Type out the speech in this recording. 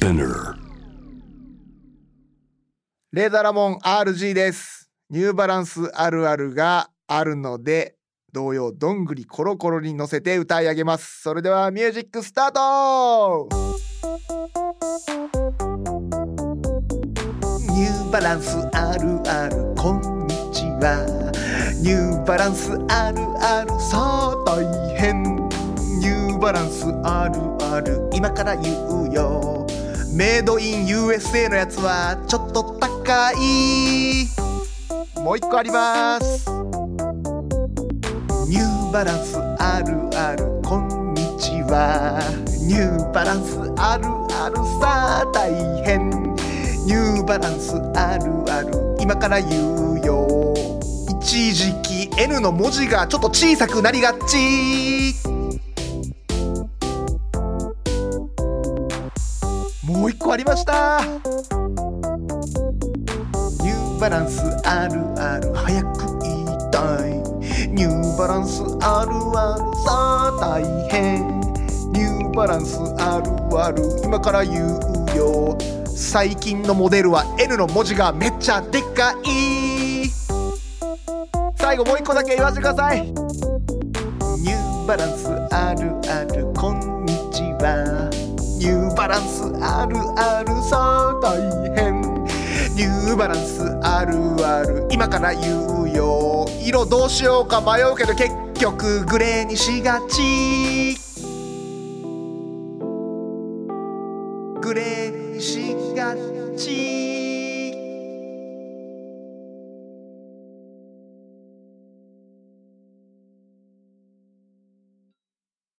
Spinner レーザーラモン RG です。ニューバランスあるあるがあるので同様どんぐりコロコロに乗せて歌い上げます。それではミュージックスタート！ニューバランスあるあるこんにちは。ニューバランスあるあるさあ大変。ニューバランスあるある今から言うよメイドイン USA のやつはちょっと高い。もう一個あります。ニューバランスあるある。こんにちは。ニューバランスあるある。さあ大変ニューバランスあるある。今から言うよ。一時期 N の文字がちょっと小さくなりがち。もう一個ありました。ニューバランスあるある早く言いたい。ニューバランスあるあるさあ大変。ニューバランスあるある今から言うよ。最近のモデルは N の文字がめっちゃでかい。最後もう一個だけ言わせてください。ニューバランスあるあるランスあるあるさ大変。ニューバランスあるある。今から言うよ。色どうしようか迷うけど結局グレーにしがち。グレーにしがち。